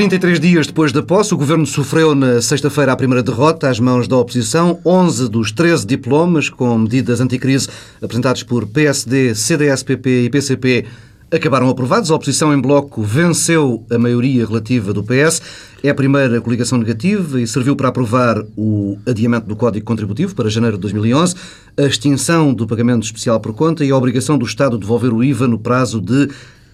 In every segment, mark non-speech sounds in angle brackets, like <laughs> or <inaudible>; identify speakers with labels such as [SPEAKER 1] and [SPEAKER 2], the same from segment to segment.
[SPEAKER 1] 33 dias depois da posse, o governo sofreu na sexta-feira a primeira derrota às mãos da oposição. 11 dos 13 diplomas com medidas anticrise apresentados por PSD, CDS-PP e PCP acabaram aprovados. A oposição em bloco venceu a maioria relativa do PS. É a primeira coligação negativa e serviu para aprovar o adiamento do Código Contributivo para janeiro de 2011, a extinção do pagamento especial por conta e a obrigação do Estado de devolver o IVA no prazo de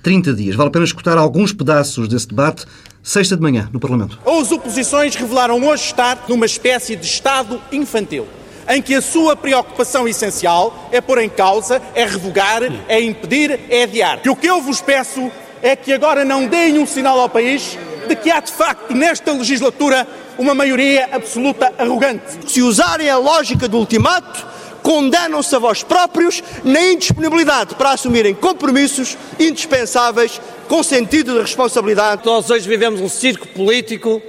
[SPEAKER 1] 30 dias. Vale a pena escutar alguns pedaços desse debate, sexta de manhã, no Parlamento.
[SPEAKER 2] As oposições revelaram hoje estar numa espécie de Estado infantil, em que a sua preocupação essencial é pôr em causa, é revogar, é impedir, é adiar. E o que eu vos peço é que agora não deem um sinal ao país de que há de facto nesta legislatura uma maioria absoluta arrogante.
[SPEAKER 3] Se usarem a lógica do ultimato, condenam-se a vós próprios na indisponibilidade para assumirem compromissos indispensáveis com sentido de responsabilidade.
[SPEAKER 4] Nós hoje vivemos um circo político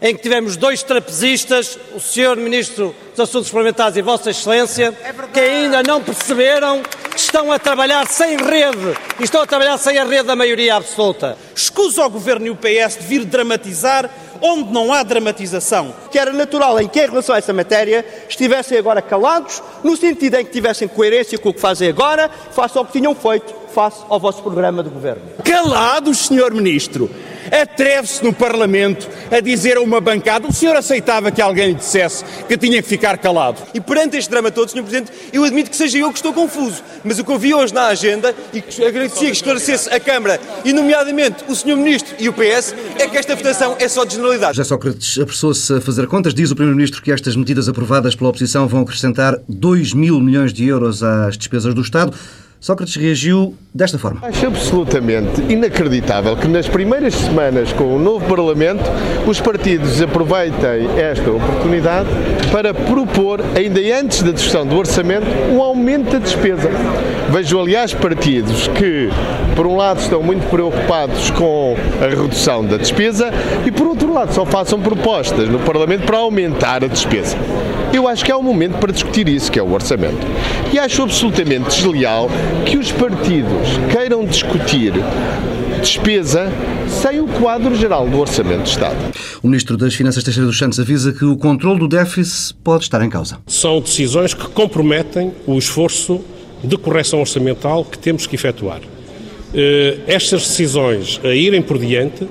[SPEAKER 4] em que tivemos dois trapezistas, o Sr. Ministro dos Assuntos Parlamentares e Vossa Excelência, que ainda não perceberam que estão a trabalhar sem rede e estão a trabalhar sem a rede da maioria absoluta.
[SPEAKER 2] Escusa ao Governo e o PS de vir dramatizar onde não há dramatização.
[SPEAKER 3] Que era natural em que, em relação a essa matéria, estivessem agora calados, no sentido em que tivessem coerência com o que fazem agora, face ao que tinham feito, face ao vosso programa de governo.
[SPEAKER 2] Calados, Sr. Ministro! Atreve-se no Parlamento a dizer a uma bancada, o senhor aceitava que alguém lhe dissesse que tinha que ficar calado.
[SPEAKER 5] E perante este drama todo, Sr. Presidente, eu admito que seja eu que estou confuso, mas o que eu vi hoje na agenda e que agradecia que esclarecesse a Câmara e, nomeadamente, o Sr. Ministro e o PS, é que esta votação é só de generalidade.
[SPEAKER 1] Já Sócrates apressou-se a fazer contas. Diz o Primeiro-Ministro que estas medidas aprovadas pela oposição vão acrescentar 2 mil milhões de euros às despesas do Estado. Sócrates reagiu desta forma.
[SPEAKER 6] Acho absolutamente inacreditável que nas primeiras semanas com o novo Parlamento os partidos aproveitem esta oportunidade para propor, ainda antes da discussão do orçamento, um aumento da despesa. Vejo, aliás, partidos que, por um lado, estão muito preocupados com a redução da despesa e, por outro lado, só façam propostas no Parlamento para aumentar a despesa. Eu acho que é o momento para discutir isso, que é o orçamento. E acho absolutamente desleal que os partidos queiram discutir despesa sem o quadro geral do Orçamento de Estado.
[SPEAKER 1] O Ministro das Finanças, Teixeira dos Santos, avisa que o controle do déficit pode estar em causa.
[SPEAKER 7] São decisões que comprometem o esforço de correção orçamental que temos que efetuar. Estas decisões a irem por diante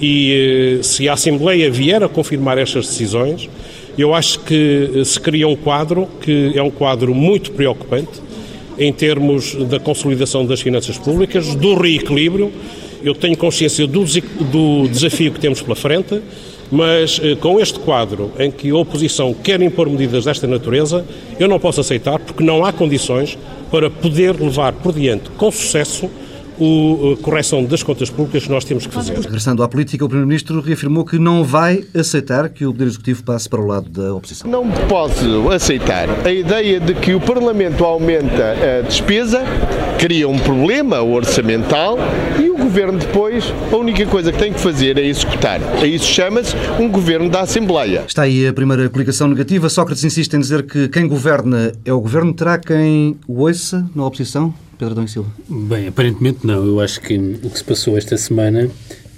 [SPEAKER 7] e se a Assembleia vier a confirmar estas decisões, eu acho que se cria um quadro que é um quadro muito preocupante em termos da consolidação das finanças públicas, do reequilíbrio. Eu tenho consciência do, do desafio que temos pela frente, mas com este quadro em que a oposição quer impor medidas desta natureza, eu não posso aceitar porque não há condições para poder levar por diante com sucesso a correção das contas públicas que nós temos que fazer.
[SPEAKER 1] Regressando à política, o Primeiro-Ministro reafirmou que não vai aceitar que o Poder Executivo passe para o lado da oposição.
[SPEAKER 6] Não posso aceitar a ideia de que o Parlamento aumenta a despesa, cria um problema orçamental e o Governo depois a única coisa que tem que fazer é executar. A isso chama-se um Governo da Assembleia.
[SPEAKER 1] Está aí a primeira coligação negativa. Sócrates insiste em dizer que quem governa é o Governo. Terá quem o ouça na oposição? Pedro Dom e Silva?
[SPEAKER 8] Bem, aparentemente não. Eu acho que o que se passou esta semana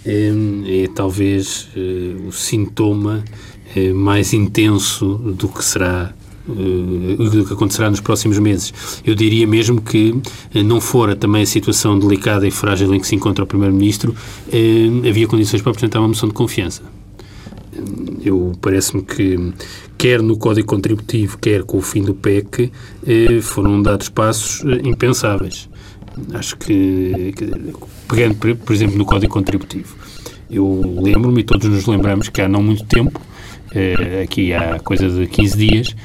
[SPEAKER 8] é, é talvez é, o sintoma é, mais intenso do que será do que acontecerá nos próximos meses. Eu diria mesmo que, não fora também a situação delicada e frágil em que se encontra o Primeiro-Ministro, havia condições para apresentar uma moção de confiança. Eu parece-me que quer no Código Contributivo, quer com o fim do PEC, eh, foram dados passos eh, impensáveis. Acho que, pegando, por exemplo, no Código Contributivo, eu lembro-me, e todos nos lembramos, que há não muito tempo, eh, aqui há coisa de 15 dias,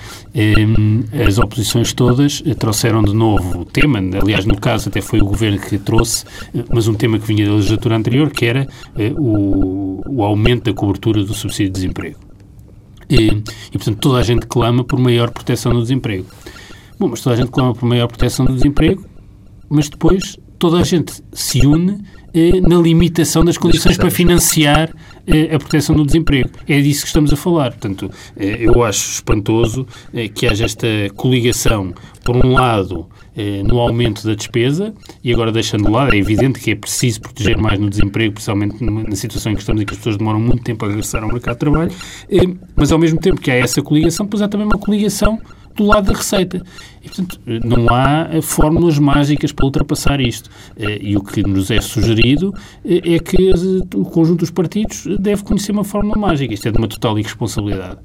[SPEAKER 8] as oposições todas trouxeram de novo o tema, aliás, no caso até foi o Governo que trouxe, mas um tema que vinha da legislatura anterior, que era o, o aumento da cobertura do subsídio de desemprego. E, e, portanto, toda a gente clama por maior proteção do desemprego. Bom, mas toda a gente clama por maior proteção do desemprego, mas depois toda a gente se une eh, na limitação das condições para financiar a proteção do desemprego. É disso que estamos a falar. Portanto, eu acho espantoso que haja esta coligação, por um lado, no aumento da despesa, e agora deixando de lado, é evidente que é preciso proteger mais no desemprego, principalmente na situação em que estamos e que as pessoas demoram muito tempo a regressar ao mercado de trabalho, mas ao mesmo tempo que há essa coligação, pois há também uma coligação do lado da receita. E, portanto, não há eh, fórmulas mágicas para ultrapassar isto. Eh, e o que nos é sugerido eh, é que o conjunto dos partidos deve conhecer uma fórmula mágica. Isto é de uma total irresponsabilidade.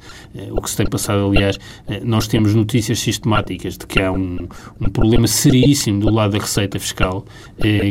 [SPEAKER 8] O que se tem passado, aliás, nós temos notícias sistemáticas de que há um, um problema seríssimo do lado da receita fiscal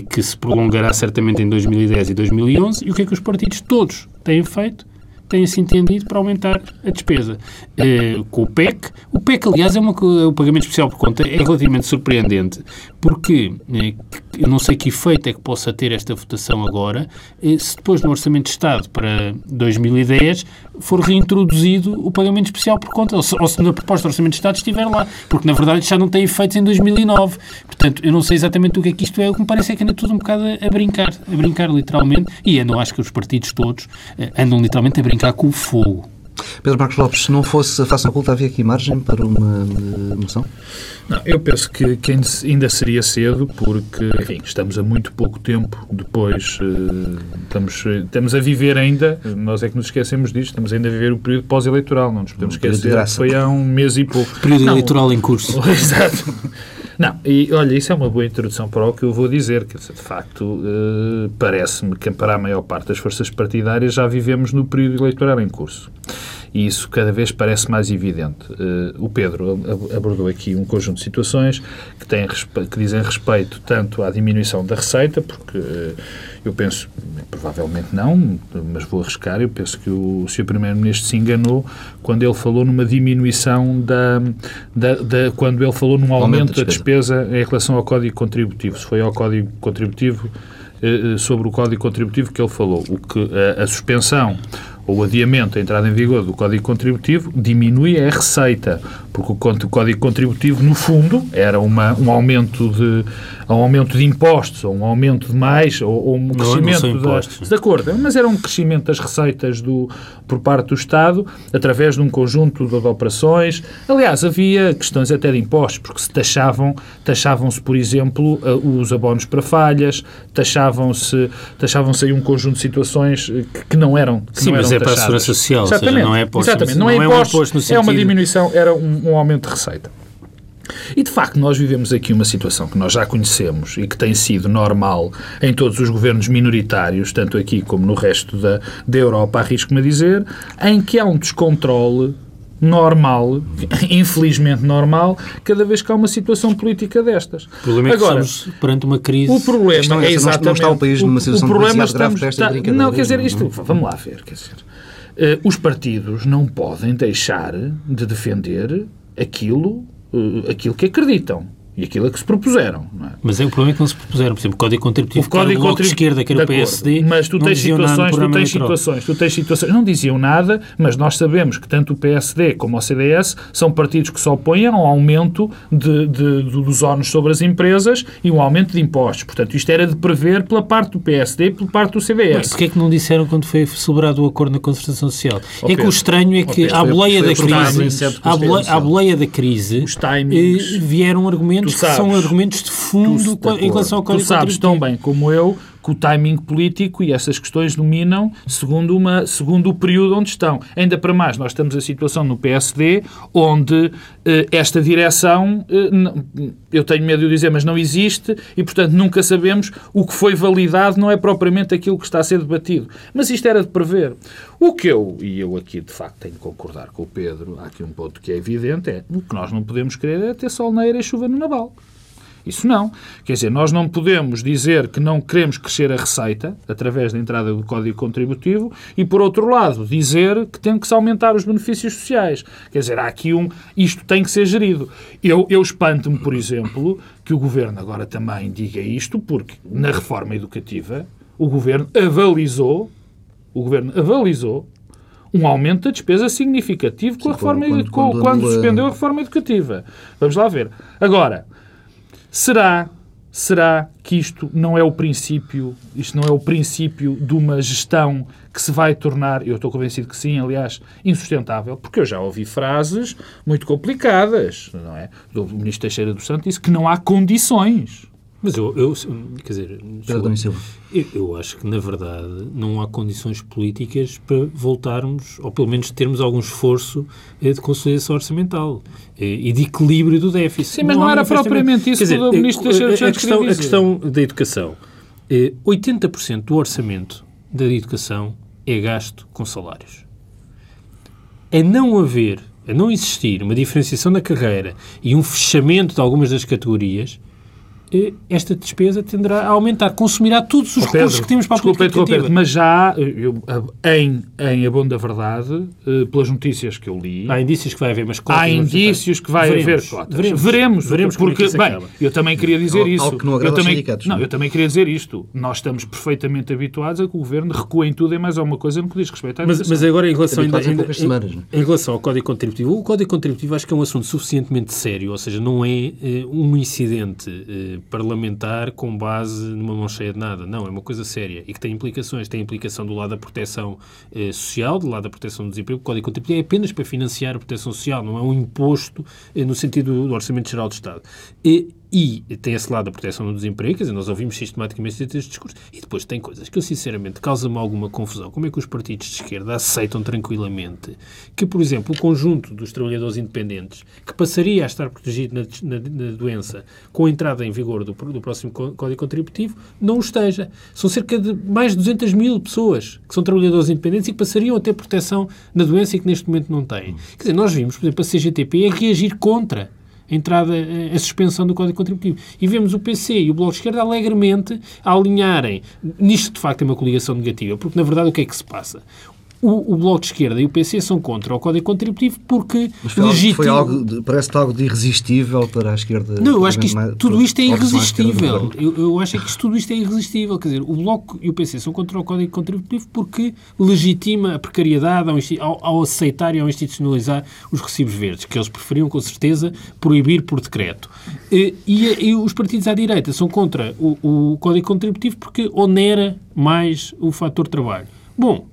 [SPEAKER 8] que se prolongará certamente em 2010 e 2011. E o que é que os partidos todos têm feito? Tem-se entendido para aumentar a despesa. Uh, com o PEC, o PEC, aliás, é uma, o pagamento especial por conta é relativamente surpreendente, porque uh, eu não sei que efeito é que possa ter esta votação agora, uh, se depois no Orçamento de Estado para 2010 for reintroduzido o pagamento especial por conta, ou se, ou se na proposta do Orçamento de Estado estiver lá, porque na verdade já não tem efeitos em 2009. Portanto, eu não sei exatamente o que é que isto é, o que me parece é que anda tudo um bocado a, a brincar, a brincar literalmente, e eu não acho que os partidos todos andam literalmente a brincar brincar com o fogo.
[SPEAKER 1] Pedro Marcos Lopes, se não fosse a face oculta, havia aqui margem para uma moção?
[SPEAKER 9] Não, eu penso que, que, ainda seria cedo, porque, enfim, estamos a muito pouco tempo depois, uh, estamos, estamos a viver ainda, nós é que nos esquecemos disto, estamos ainda a viver o período pós-eleitoral, não nos podemos um esquecer, foi há um mês e pouco.
[SPEAKER 8] Período não, eleitoral em curso. <laughs>
[SPEAKER 9] Exato. Não, e olha, isso é uma boa introdução para o que eu vou dizer, que de facto uh, parece-me que para a maior parte das forças partidárias já vivemos no período eleitoral em curso. E isso cada vez parece mais evidente. Uh, o Pedro abordou aqui um conjunto de situações que, têm, que dizem respeito tanto à diminuição da receita, porque uh, eu penso, provavelmente não, mas vou arriscar, eu penso que o Sr. Primeiro-Ministro se enganou quando ele falou numa diminuição da, da, da quando ele falou num aumento, da, despesa. em relação ao Código Contributivo. Se foi ao Código Contributivo, eh, eh, sobre o Código Contributivo que ele falou, o que a, a suspensão ou o adiamento da entrada em vigor do Código Contributivo diminui a receita, porque o Código Contributivo, no fundo, era uma, um aumento de um aumento de impostos, ou um aumento de mais, ou, ou um crescimento não, não da, de acordo, mas era um crescimento das receitas do, por parte do Estado, através de um conjunto de, de operações. Aliás, havia questões até de impostos, porque se taxavam, taxavam-se, por exemplo, os abonos para falhas, taxavam-se taxavam-se aí um conjunto de situações que, que não eram que
[SPEAKER 8] Sim,
[SPEAKER 9] não
[SPEAKER 8] mas
[SPEAKER 9] eram
[SPEAKER 8] é para a segurança social, Exatamente. Seja, não é imposto,
[SPEAKER 9] Exatamente, não, não é, imposto, é, um imposto. no sentido... é uma diminuição, era um, um aumento de receita. E de facto, nós vivemos aqui uma situação que nós já conhecemos e que tem sido normal em todos os governos minoritários, tanto aqui como no resto da, da Europa, arrisco-me a dizer, em que há um descontrole normal, infelizmente normal, cada vez que há uma situação política destas.
[SPEAKER 8] O problema é que Agora, estamos perante uma crise.
[SPEAKER 9] O problema é, exatamente. Não
[SPEAKER 1] está o país numa situação o, o problema estamos, está,
[SPEAKER 9] Não, quer dizer, isto, vamos lá ver, quer dizer. Uh, os partidos não podem deixar de defender aquilo uh, aquilo que acreditam e aquilo a que se propuseram. É?
[SPEAKER 8] Mas é o problema é que não se propuseram. Por exemplo, o Código Contributivo, o Código Contributivo de Esquerda, que era o PSD,
[SPEAKER 9] mas tu tens situações, tu tens situações, tu tens situações, não diziam nada, mas nós sabemos que tanto o PSD como o CDS são partidos que se opõem ao aumento de, de, dos ónus sobre as empresas e um aumento de impostos. Portanto, isto era de prever pela parte do PSD e pela parte do CDS.
[SPEAKER 8] Porquê é que não disseram quando foi celebrado o acordo na concertação social? Okay. É que o estranho é que, à boleia da crise, à boleia da crise, vieram argumentos argumentos que são argumentos de fundo tu, em relação ao Código
[SPEAKER 9] Tu sabes tão bem como eu o timing político e essas questões dominam segundo, uma, segundo o período onde estão. Ainda para mais, nós estamos a situação no PSD onde eh, esta direção, eh, eu tenho medo de dizer, mas não existe e, portanto, nunca sabemos o que foi validado, não é propriamente aquilo que está a ser debatido. Mas isto era de prever. O que eu, e eu aqui de facto tenho que concordar com o Pedro, há aqui um ponto que é evidente, é o que nós não podemos querer é ter sol na e chuva no naval. Isso não. Quer dizer, nós não podemos dizer que não queremos crescer a receita através da entrada do Código Contributivo e, por outro lado, dizer que tem que se aumentar os benefícios sociais. Quer dizer, há aqui um. Isto tem que ser gerido. Eu, eu espanto-me, por exemplo, que o Governo agora também diga isto, porque na reforma educativa o Governo avalizou, o Governo avalizou um aumento da despesa significativo com a reforma quando, quando, quando, quando suspendeu a reforma educativa. Vamos lá ver. Agora, Será Será que isto não é o princípio, isto não é o princípio de uma gestão que se vai tornar, eu estou convencido que sim, aliás, insustentável, porque eu já ouvi frases muito complicadas, não é? Do ministro Teixeira do Santo disse que não há condições
[SPEAKER 8] mas eu, eu quer dizer, eu, eu, acho que, na verdade, não há condições políticas para voltarmos, ou pelo menos termos algum esforço eh, de consolidação orçamental eh, e de equilíbrio do déficit.
[SPEAKER 9] Sim, mas não, não era propriamente isso que o Ministro Teixeira
[SPEAKER 8] a, a, questão, a questão da educação. 80% eh, do orçamento da educação é gasto com salários. É não haver, a não existir uma diferenciação da carreira e um fechamento de algumas das categorias, esta despesa tenderá a aumentar, consumirá todos os oh, Pedro, recursos que temos para a política educativa.
[SPEAKER 9] Mas já, eu, em, em A Bom da Verdade, eh, pelas notícias que eu li...
[SPEAKER 8] Há indícios que vai haver, mas
[SPEAKER 9] Há indícios que vai
[SPEAKER 8] veremos,
[SPEAKER 9] haver cotas. Veremos, veremos, veremos porque, é bem, eu também queria dizer isso.
[SPEAKER 1] Algo que não
[SPEAKER 9] eu
[SPEAKER 1] também,
[SPEAKER 9] não, é? eu também queria dizer isto. Nós estamos perfeitamente habituados a que o Governo recua em tudo e mais alguma coisa no que diz respeito à
[SPEAKER 8] mas, mas agora, em relação, ainda, ainda, em, semanas, em, é? em relação ao Código Contributivo, o Código Contributivo acho que é um assunto suficientemente sério, ou seja, não é eh, um incidente eh, parlamentar com base numa mão cheia de nada. Não, é uma coisa séria e que tem implicações. Tem implicação do lado da proteção eh, social, do lado da proteção do desemprego. O Código Contributivo é apenas para financiar a proteção social, não é um imposto eh, no sentido do Orçamento Geral do Estado. E, e tem esse lado da proteção do desemprego, quer dizer, nós ouvimos sistematicamente este discurso. E depois tem coisas que eu, sinceramente, causa-me alguma confusão. Como é que os partidos de esquerda aceitam tranquilamente que, por exemplo, o conjunto dos trabalhadores independentes, que passaria a estar protegido na, na, na doença com a entrada em vigor do, do próximo Código Contributivo, não o esteja. São cerca de mais de 200 mil pessoas que são trabalhadores independentes e que passariam a ter proteção na doença e que neste momento não têm. Quer dizer, nós vimos, por exemplo, a CGTP a reagir contra a entrada, a suspensão do Código Contributivo. E vemos o PC e o Bloco de Esquerda alegremente alinharem. Nisto, de facto, é uma coligação negativa, porque, na verdade, o que é que se passa? O, o, Bloco de Esquerda e o PC são contra o Código Contributivo porque
[SPEAKER 1] Mas foi, legitimo... foi algo, parece algo de irresistível para a esquerda.
[SPEAKER 8] Não, eu acho que isto, mais, tudo isto é irresistível. Eu, eu, acho que isto, tudo isto é irresistível. Quer dizer, o Bloco e o PC são contra o Código Contributivo porque legitima a precariedade ao, ao, ao aceitar e ao institucionalizar os recibos verdes, que eles preferiam, com certeza, proibir por decreto. E, e, e os partidos à direita são contra o, o Código Contributivo porque onera mais o fator trabalho. Bom,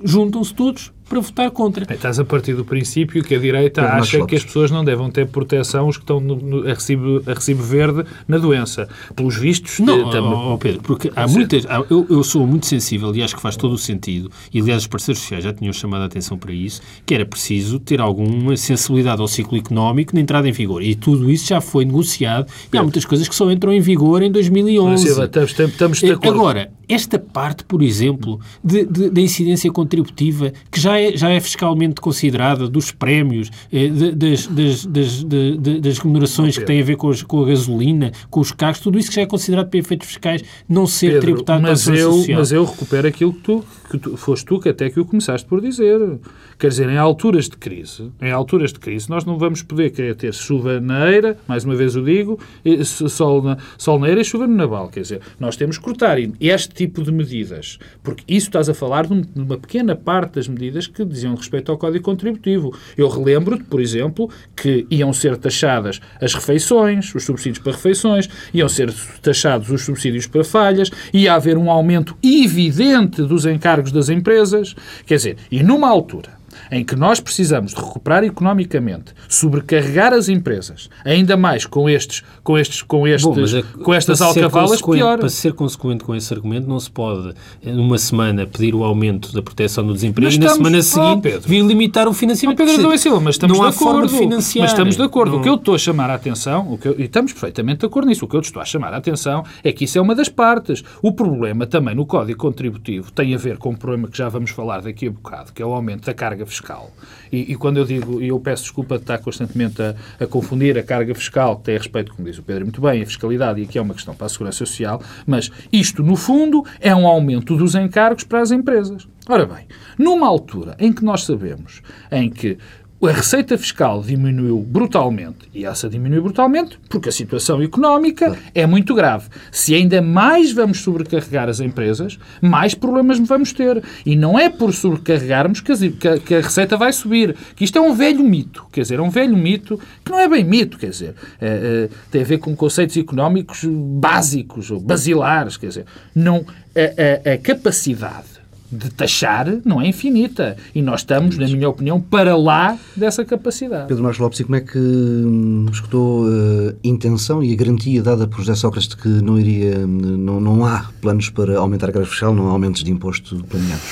[SPEAKER 8] juntam-se todos para votar contra.
[SPEAKER 9] Estás a partir do princípio que a direita acha que as pessoas não devem ter proteção os que estão no, no, a, recibo, a recibo verde na doença. Pelos vistos...
[SPEAKER 8] Não, eh, oh, oh, Pedro, porque há muitas... Há, eu, eu sou muito sensível e acho que faz todo o sentido, e aliás os parceiros sociais já tinham chamado a atenção para isso, que era preciso ter alguma sensibilidade ao ciclo económico na entrada em vigor. E tudo isso já foi negociado Pedro. e há muitas coisas que só entram em vigor em 2011. Silva,
[SPEAKER 9] estamos, estamos de acordo.
[SPEAKER 8] Agora, esta parte, por exemplo, da incidência contributiva, que já é, já é fiscalmente considerada dos prémios, eh, das, das, das, das, remunerações que têm a ver com, com, a gasolina, com os carros, tudo isso que já é considerado para efeitos fiscais não ser Pedro, tributado
[SPEAKER 9] mas
[SPEAKER 8] para a
[SPEAKER 9] eu,
[SPEAKER 8] social.
[SPEAKER 9] Mas eu recupero aquilo que tu, que tu, foste tu que até que o começaste por dizer. Quer dizer, em alturas de crise, em alturas de crise, nós não vamos poder querer ter chuva na eira, mais uma vez o digo, sol na, sol na eira e chuva no naval. Quer dizer, nós temos que cortar este tipo de medidas, porque isso estás a falar de uma pequena parte das medidas que diziam respeito ao Código Contributivo. Eu relembro, por exemplo, que iam ser taxadas as refeições, os subsídios para refeições, iam ser taxados os subsídios para falhas, ia haver um aumento evidente dos encargos das empresas. Quer dizer, e numa altura em que nós precisamos de recuperar economicamente, sobrecarregar as empresas, ainda mais com estes, com estes, com estes, Bom, é, com estas alcavalas, pior.
[SPEAKER 8] Para ser consequente com esse argumento, não se pode numa semana pedir o aumento da proteção do desemprego e na semana seguinte oh, vir limitar o financiamento.
[SPEAKER 9] Oh, Pedro Silva, mas estamos não de acordo. De financiar. Mas estamos de acordo. Não. O que eu estou a chamar a atenção, o que eu, e estamos perfeitamente de acordo nisso, o que eu estou a chamar a atenção é que isso é uma das partes. O problema também no Código Contributivo tem a ver com um problema que já vamos falar daqui a bocado, que é o aumento da carga fiscal. E, e quando eu digo, e eu peço desculpa de estar constantemente a, a, confundir a carga fiscal, que tem a respeito, como diz o Pedro muito bem, a fiscalidade, e aqui é uma questão para a segurança social, mas isto, no fundo, é um aumento dos encargos para as empresas. Ora bem, numa altura em que nós sabemos em que a receita fiscal diminuiu brutalmente. E essa diminuiu brutalmente porque a situação económica é muito grave. Se ainda mais vamos sobrecarregar as empresas, mais problemas vamos ter. E não é por sobrecarregarmos que a, que a receita vai subir. Que isto é um velho mito. Quer dizer, é um velho mito que não é bem mito. Quer dizer, é, é, tem a ver com conceitos económicos básicos ou basilares. Quer dizer, não, a, a, a capacidade de taxar não é infinita. E nós estamos, na minha opinião, para lá dessa capacidade.
[SPEAKER 1] Pedro Marcos Lopes, e como é que hum, escutou a intenção e a garantia dada por José Sócrates de que não iria, hum, não, não há planos para aumentar a carga fiscal, não há aumentos de imposto planeados?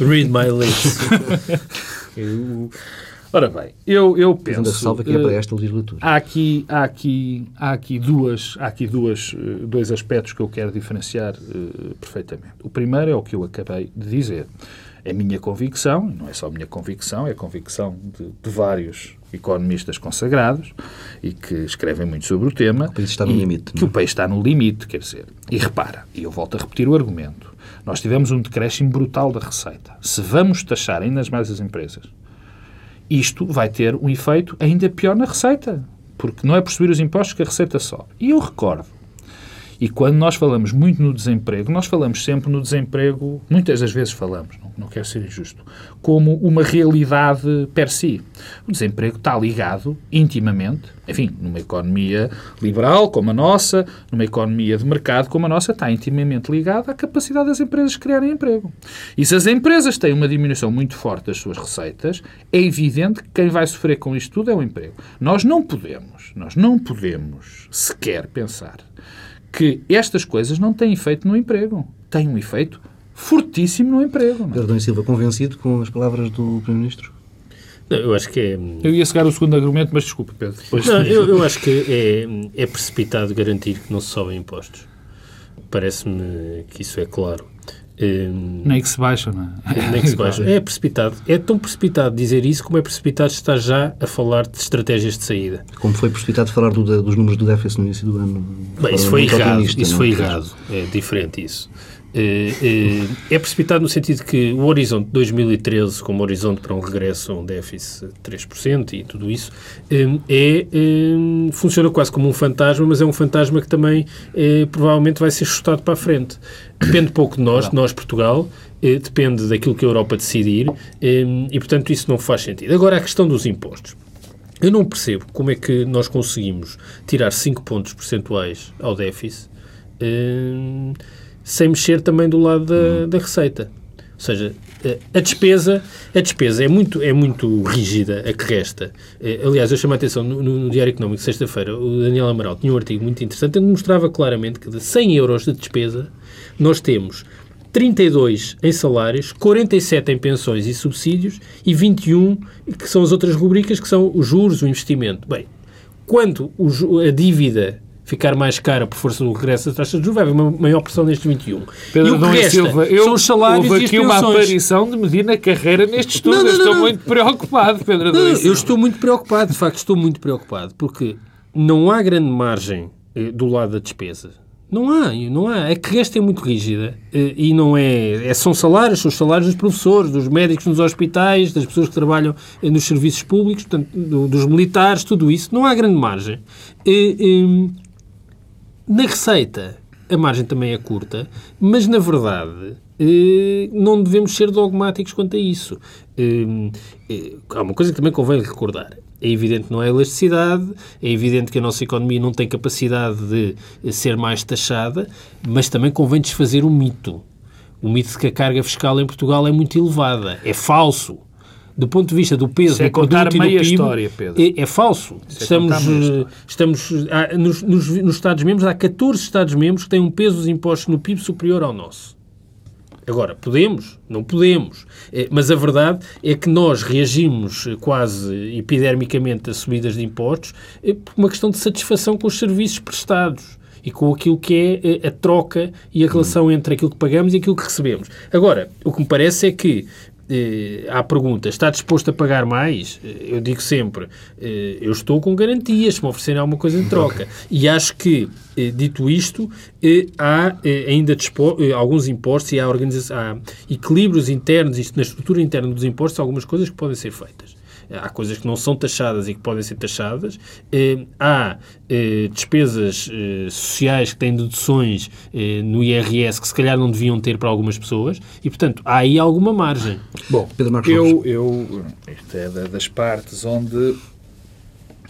[SPEAKER 8] Read my lips. <laughs>
[SPEAKER 9] Eu... Ora bem, eu, eu penso...
[SPEAKER 1] salva que é para esta legislatura.
[SPEAKER 9] Há aqui, há aqui, há aqui, duas, há aqui duas, eh, dois aspectos que eu quero diferenciar uh, perfeitamente. O primeiro é o que eu acabei de dizer. A minha convicção, não é só a minha convicção, é a convicção de, de vários economistas consagrados e que escrevem muito sobre o tema.
[SPEAKER 1] O país está no limite.
[SPEAKER 9] Que não? o país está no limite, quer dizer. E repara, e eu volto a repetir o argumento. Nós tivemos um decréscimo brutal da receita. Se vamos taxar ainda mais as empresas, isto vai ter um efeito ainda pior na receita, porque não é por subir os impostos que a receita sobe. E eu recordo, e quando nós falamos muito no desemprego, nós falamos sempre no desemprego, muitas das vezes falamos, não, não quero ser injusto, como uma realidade per si. O desemprego está ligado intimamente, enfim, numa economia liberal como a nossa, numa economia de mercado como a nossa, está intimamente ligado à capacidade das empresas criarem emprego. E se as empresas têm uma diminuição muito forte das suas receitas, é evidente que quem vai sofrer com isto tudo é o emprego. Nós não podemos, nós não podemos sequer pensar que estas coisas não têm efeito no emprego. Têm um efeito fortíssimo no emprego.
[SPEAKER 1] Pedro Dom Silva, convencido com as palavras do Primeiro-Ministro?
[SPEAKER 8] eu acho que é...
[SPEAKER 9] Eu ia chegar ao segundo argumento, mas desculpe, Pedro.
[SPEAKER 8] Depois... Não, eu, eu, acho que é, é precipitado garantir que não se sobem impostos. Parece-me que isso é claro.
[SPEAKER 9] Um, Nem que se baixa, não
[SPEAKER 8] é? Nem que se <laughs> baixa. É precipitado. É tão precipitado dizer isso como é precipitado estar já a falar de estratégias de saída.
[SPEAKER 1] Como foi precipitado falar do, dos números do déficit no início do ano.
[SPEAKER 8] Bem, isso foi errado. Isso foi errado. É diferente isso. Eh, eh, é precipitado no sentido que o horizonte de 2013, como horizonte para um regresso a um déficit de 3% e tudo isso, eh, é, funciona quase como um fantasma, mas é um fantasma que também provavelmente vai ser chutado para a frente. Depende pouco de nós, de nós, Portugal, depende daquilo que a Europa decidir e, portanto, isso não faz sentido. Agora, a questão dos impostos. Eu não percebo como é que nós conseguimos tirar 5 pontos percentuais ao déficit sem mexer também do lado da, uhum. da receita. Ou seja, a despesa, a despesa é muito, é muito rígida, a que resta. Eh, aliás, eu chamo a atenção no, no Diário Económico, sexta-feira, o Daniel Amaral tinha um artigo muito interessante, onde mostrava claramente que de 100 euros de despesa, nós temos 32 em salários, 47 em pensões e subsídios e 21 que são as outras rubricas, que são os juros, o investimento. Bem, quando a dívida ficar mais cara por força do regresso das taxas de juros, vai haver uma maior pressão nestes 21.
[SPEAKER 9] Pedro Dom Silva, eu, são os salários houve aqui uma aparição de medir na carreira neste estudo. Não, não, não, estou muito preocupado, Pedro Silva.
[SPEAKER 8] Eu estou muito preocupado, de facto, estou muito preocupado, porque não há grande margem eh, do lado da despesa. Não há, não há. É que esta é muito rígida eh, e não é, é. São salários, são os salários dos professores, dos médicos nos hospitais, das pessoas que trabalham eh, nos serviços públicos, portanto, dos militares, tudo isso. Não há grande margem. E, na receita, a margem também é curta, mas na verdade eh, não devemos ser dogmáticos quanto a isso. Eh, eh, há uma coisa que também convém recordar. É evidente que não é elasticidade, é evidente que a nossa economia não tem capacidade de ser mais taxada, mas também convém desfazer o mito. O mito de que a carga fiscal em Portugal é muito elevada. É falso do ponto de vista do peso
[SPEAKER 9] Isso é contar meia PIB, história, Pedro.
[SPEAKER 8] É, é falso. Isso é estamos, é estamos há, nos, nos, nos Estados-membros, há 14 Estados-membros que têm um peso dos impostos no PIB superior ao nosso. Agora, podemos? Não podemos. É, mas a verdade é que nós reagimos quase epidermicamente a subidas de impostos é, por uma questão de satisfação com os serviços prestados e com aquilo que é a troca e a relação entre aquilo que pagamos e aquilo que recebemos. Agora, o que me parece é que eh, à pergunta, está disposto a pagar mais? Eh, eu digo sempre, eh, eu estou com garantias, se me oferecerem alguma coisa em troca. E acho que, eh, dito isto, eh, há eh, ainda alguns impostos e há, há, equilíbrios internos, isto na estrutura interna dos impostos, algumas coisas que podem ser feitas. Há coisas que não são taxadas e que podem ser taxadas, eh, há eh, despesas eh, sociais que têm deduções eh, no IRS que se calhar não deviam ter para algumas pessoas e, portanto, há aí alguma margem.
[SPEAKER 9] Bom,
[SPEAKER 1] Pedro Marcos
[SPEAKER 9] eu, eu, isto é da- das partes onde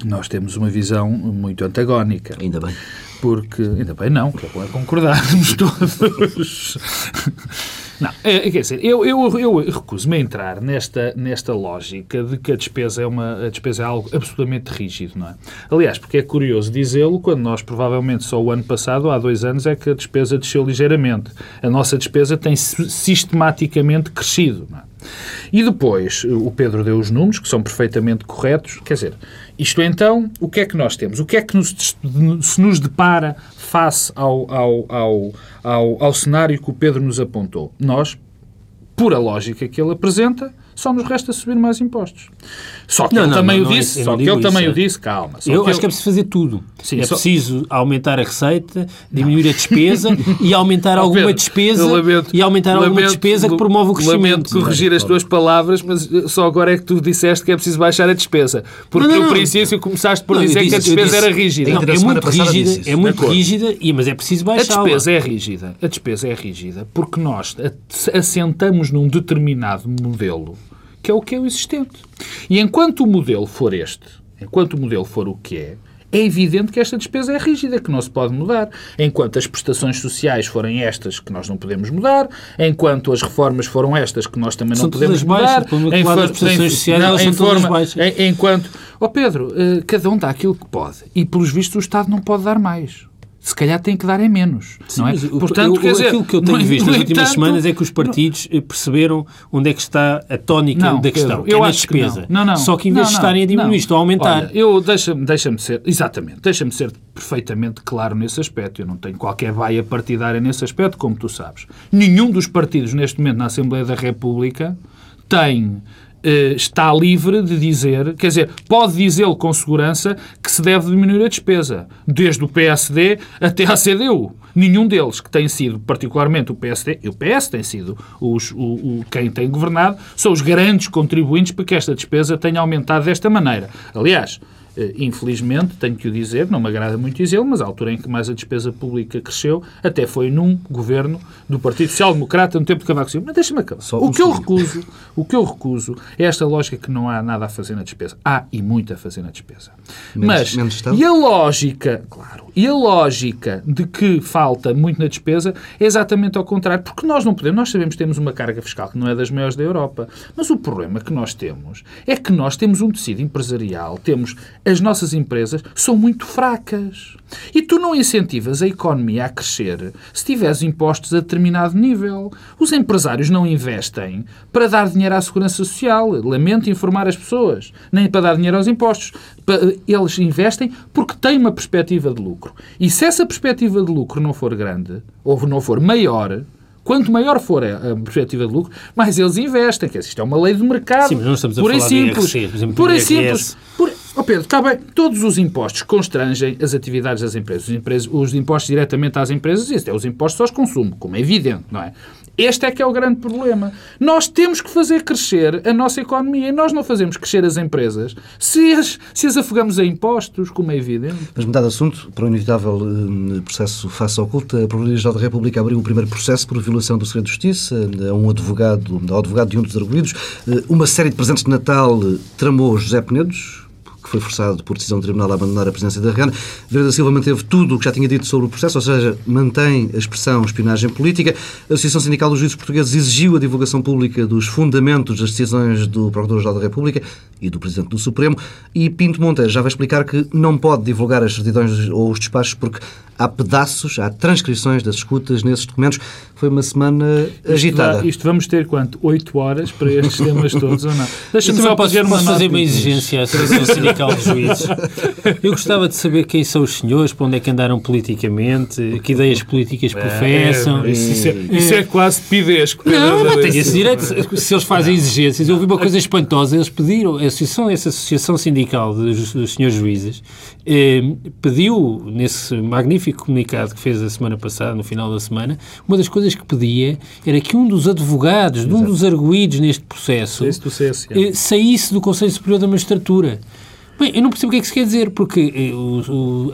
[SPEAKER 9] nós temos uma visão muito antagónica.
[SPEAKER 1] Ainda bem.
[SPEAKER 9] Porque, ainda bem não, que é bom é concordarmos <laughs> todos. Não, é, quer dizer, eu, eu, eu recuso-me a entrar nesta, nesta lógica de que a despesa, é uma, a despesa é algo absolutamente rígido, não é? Aliás, porque é curioso dizê-lo quando nós, provavelmente, só o ano passado, há dois anos, é que a despesa desceu ligeiramente. A nossa despesa tem si- sistematicamente crescido, não é? E depois, o Pedro deu os números, que são perfeitamente corretos. Quer dizer, isto então, o que é que nós temos? O que é que nos, se nos depara face ao, ao, ao, ao, ao cenário que o Pedro nos apontou? Nós, por a lógica que ele apresenta, só nos resta subir mais impostos. Só que
[SPEAKER 8] Não,
[SPEAKER 9] ele
[SPEAKER 8] não,
[SPEAKER 9] também
[SPEAKER 8] não,
[SPEAKER 9] o
[SPEAKER 8] é
[SPEAKER 9] disse, só que ele também
[SPEAKER 8] isso,
[SPEAKER 9] o
[SPEAKER 8] é.
[SPEAKER 9] disse, calma. só
[SPEAKER 8] Eu
[SPEAKER 9] que
[SPEAKER 8] acho que é preciso fazer tudo.
[SPEAKER 9] Sim,
[SPEAKER 8] é
[SPEAKER 9] só-
[SPEAKER 8] preciso aumentar a receita, diminuir a despesa e aumentar <laughs>
[SPEAKER 9] Oh,
[SPEAKER 8] alguma
[SPEAKER 9] Pedro,
[SPEAKER 8] despesa
[SPEAKER 9] lamento-
[SPEAKER 8] e aumentar alguma
[SPEAKER 9] lamento-
[SPEAKER 8] despesa que promove o crescimento.
[SPEAKER 9] Lamento corrigir as tuas palavras, mas só agora é que tu disseste que é preciso baixar a despesa. Porque
[SPEAKER 8] Não, não,
[SPEAKER 9] no
[SPEAKER 8] não.
[SPEAKER 9] princípio começaste por dizer que a
[SPEAKER 8] disse-
[SPEAKER 9] despesa
[SPEAKER 8] disse-
[SPEAKER 9] era rígida.
[SPEAKER 8] É
[SPEAKER 1] semana
[SPEAKER 8] muito rígida,
[SPEAKER 1] disse
[SPEAKER 8] é muito rígida, e- mas é preciso
[SPEAKER 9] A
[SPEAKER 8] baixar.
[SPEAKER 9] despesa é rígida. A despesa é rígida porque nós a- assentamos num determinado modelo que é o que é o existente. E enquanto o modelo for este, enquanto o modelo for o que é, é evidente que esta despesa é rígida, que não se pode mudar. Enquanto as prestações sociais forem estas, que nós não podemos mudar, enquanto as reformas foram estas, que nós também não
[SPEAKER 8] São
[SPEAKER 9] podemos
[SPEAKER 8] baixas,
[SPEAKER 9] mudar.
[SPEAKER 8] menos
[SPEAKER 9] em
[SPEAKER 8] prestações
[SPEAKER 9] em-
[SPEAKER 8] sociais,
[SPEAKER 9] não, em forma-
[SPEAKER 8] baixas.
[SPEAKER 9] em- Enquanto, ó Pedro, eh, cada um dá aquilo que pode. E, pelos vistos, o Estado não pode dar mais. Se calhar tem que dar é menos. não é? Portanto,
[SPEAKER 8] eu-
[SPEAKER 9] quer dizer,
[SPEAKER 8] aquilo que eu tenho
[SPEAKER 9] no-
[SPEAKER 8] visto
[SPEAKER 9] no
[SPEAKER 8] nas últimas semanas é que os partidos eh, perceberam onde é que está a tónica
[SPEAKER 9] Não,
[SPEAKER 8] da questão, que é
[SPEAKER 9] eu
[SPEAKER 8] na
[SPEAKER 9] acho que
[SPEAKER 8] despesa.
[SPEAKER 9] não. Não, não.
[SPEAKER 8] Só que em vez
[SPEAKER 9] Não,
[SPEAKER 8] de
[SPEAKER 9] não,
[SPEAKER 8] estarem a diminuir,
[SPEAKER 9] não.
[SPEAKER 8] estão a aumentar.
[SPEAKER 9] Olha, eu deixa-me deixa ser, exatamente, deixa-me ser perfeitamente claro nesse aspecto. Eu não tenho qualquer vaia partidária nesse aspecto, como tu sabes. Nenhum dos partidos neste momento na Assembleia da República tem está livre de dizer, quer dizer, pode dizê-lo com segurança que se deve diminuir a despesa, desde o PSD até à CDU. Nenhum deles, que tem sido particularmente o PSD, e o PS tem sido os, o, o- quem tem governado, são os grandes contribuintes para que esta despesa tenha aumentado desta maneira. Aliás, eh, Infelizmente, tenho que o dizer, não me agrada muito dizê-lo, mas a altura em que mais a despesa pública cresceu até foi num governo do Partido Social Democrata no tempo de Cavaco Silva. Mas deixa-me acabar.
[SPEAKER 1] Só
[SPEAKER 9] O
[SPEAKER 1] um
[SPEAKER 9] que, eu recuso, o que eu recuso é esta lógica que não há nada a fazer na despesa. Há e muito a fazer na despesa.
[SPEAKER 1] Menos-
[SPEAKER 9] mas,
[SPEAKER 1] menos
[SPEAKER 9] e a lógica, claro, e a lógica de que falta muito na despesa é exatamente ao contrário, porque nós não podemos, nós sabemos que temos uma carga fiscal que não é das maiores da Europa, mas o problema que nós temos é que nós temos um tecido empresarial, temos as nossas empresas são muito fracas. E tu não incentivas a economia a crescer se tiveres impostos a determinado nível. Os empresários não investem para dar dinheiro à segurança social. Lamento informar as pessoas. Nem para dar dinheiro aos impostos. Pa- Eles investem porque têm uma perspectiva de lucro. E se essa perspectiva de lucro não for grande, ou não for maior, Quanto maior for a perspectiva de lucro, mais eles investem. Dizer, isto é uma lei de mercado.
[SPEAKER 8] Sim, mas não estamos a
[SPEAKER 9] e
[SPEAKER 8] falar de
[SPEAKER 9] simples.
[SPEAKER 8] IRC, por exemplo, IRS.
[SPEAKER 9] simples. Por... Oh Pedro, está bem. Todos os impostos constrangem as atividades das empresas. Os, empresas, os impostos diretamente às empresas, e até os impostos aos consumo, como é evidente, não é? Este é que é o grande problema. Nós temos que fazer crescer a nossa economia e nós não fazemos crescer as empresas se as, se as afogamos a impostos, como é evidente.
[SPEAKER 1] Mas mudado de assunto, para o inevitável eh, processo face oculta, a Procuradoria-Geral da República abriu o primeiro processo por violação do segredo de justiça a um advogado, ao advogado de um dos arguídos. Eh, Uma série de presentes de Natal eh, tramou José Penedos, que foi forçado por decisão do Tribunal a abandonar a presidência da. Vieira da Silva manteve tudo o que já tinha dito sobre o processo, ou seja, mantém a expressão espionagem política. A Associação Sindical dos Juízes Portugueses exigiu a divulgação pública dos fundamentos das decisões do Procurador-Geral da República e do Presidente do Supremo. E Pinto Monteiro já vai explicar que não pode divulgar as certidões ou os despachos porque há pedaços, há transcrições das escutas nesses documentos. Foi uma semana agitada.
[SPEAKER 9] Isto, isto vamos ter quanto? Oito horas para estes temas todos ou não?
[SPEAKER 8] Eu
[SPEAKER 9] Deixa-me só
[SPEAKER 8] posso,
[SPEAKER 9] fazer uma
[SPEAKER 8] fazer uma exigência à Associação Sindical <laughs> Sindical de Juízes. Eu gostava de saber quem são os senhores, para onde é que andaram politicamente, que ideias políticas professam.
[SPEAKER 9] É, isso, isso é, isso é quase pidesco.
[SPEAKER 8] Não, não tem esse direito. Se eles fazem exigências, eu ouvi uma coisa espantosa. Eles pediram, a associação, essa associação sindical dos, dos senhores juízes eh, pediu, nesse magnífico comunicado que fez a semana passada, no final da semana, uma das coisas que pedia era que um dos advogados, de um dos arguídos neste processo, eh, saísse do Conselho Superior da Magistratura. Bem, eu não percebo o que é que se quer dizer, porque eh, os,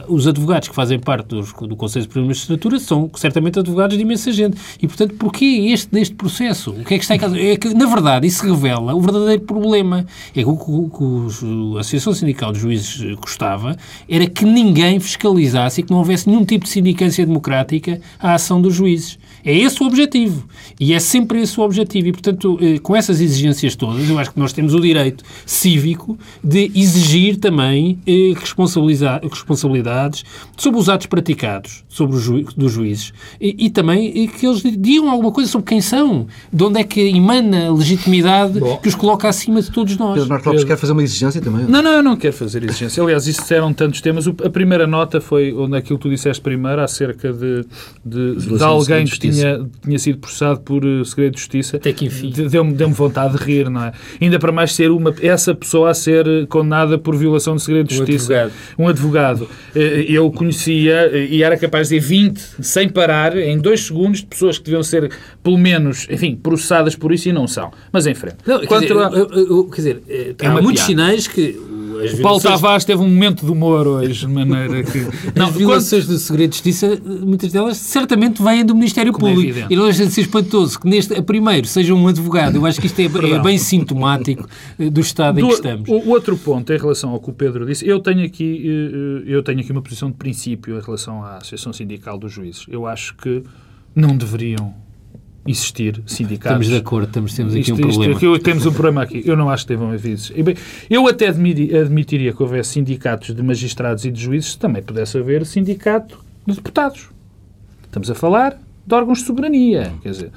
[SPEAKER 8] os, advogados que fazem parte dos, do Conselho de Magistratura são certamente advogados de imensa gente. E, portanto, porquê este deste processo? O que é que está em casa? É que, na verdade, isso revela o verdadeiro problema. É que o que a Associação Sindical de Juízes gostava era que ninguém fiscalizasse e que não houvesse nenhum tipo de sindicância democrática à ação dos juízes. É esse o objetivo. E é sempre esse o objetivo. E, portanto, eh, com essas exigências todas, eu acho que nós temos o direito cívico de exigir também eh, responsabilidades sobre os atos praticados sobre os ju dos juízes e, e também eh, que eles digam alguma coisa sobre quem são, de onde é que emana a legitimidade Bom. que os coloca acima de todos nós.
[SPEAKER 1] Pedro Marcos Lopes quer fazer uma exigência também?
[SPEAKER 9] Não, não, eu não quero fazer exigência. Aliás, isso eram tantos temas. A primeira nota foi onde aquilo que tu disseste primeiro, acerca de, de, de alguém que tinha tinha, sido processado por uh, segredo de justiça.
[SPEAKER 8] Até que enfim.
[SPEAKER 9] Deu-me deu vontade de rir, não é? Ainda para mais ser uma, essa pessoa a ser eh, condenada por violação de segredo de um justiça.
[SPEAKER 8] Advogado.
[SPEAKER 9] Um advogado. Eh, eu conhecia e era capaz de dizer 20, sem parar, em dois segundos, de pessoas que deviam ser, pelo menos, enfim, processadas por isso e não são. Mas em frente.
[SPEAKER 8] Não, quer, dizer, a... eu, eu, quer dizer, é há muitos piada. sinais que
[SPEAKER 9] as Paulo Tavares teve um momento de humor hoje, de maneira que...
[SPEAKER 8] Não, as violações quando... do segredo de justiça, muitas delas, certamente vêm do Ministério Como é Público. É e não deixa de ser espantoso que neste, primeiro, seja um advogado. Eu acho que isto é, é bem sintomático eh, do estado do, em que estamos.
[SPEAKER 9] O outro ponto, em relação ao que o Pedro disse, eu tenho aqui, eh, eu tenho aqui uma posição de princípio em relação à Associação Sindical dos Juízes. Eu acho que não deveriam existir sindicatos.
[SPEAKER 8] Estamos de acordo, estamos, temos aqui isto, um problema.
[SPEAKER 9] Isto, temos um problema aqui. Eu não acho que devam haver. Eu até admitiria que houvesse sindicatos de magistrados e de juízes, também pudesse haver sindicato de deputados. Estamos a falar de órgãos de soberania. Quer dizer,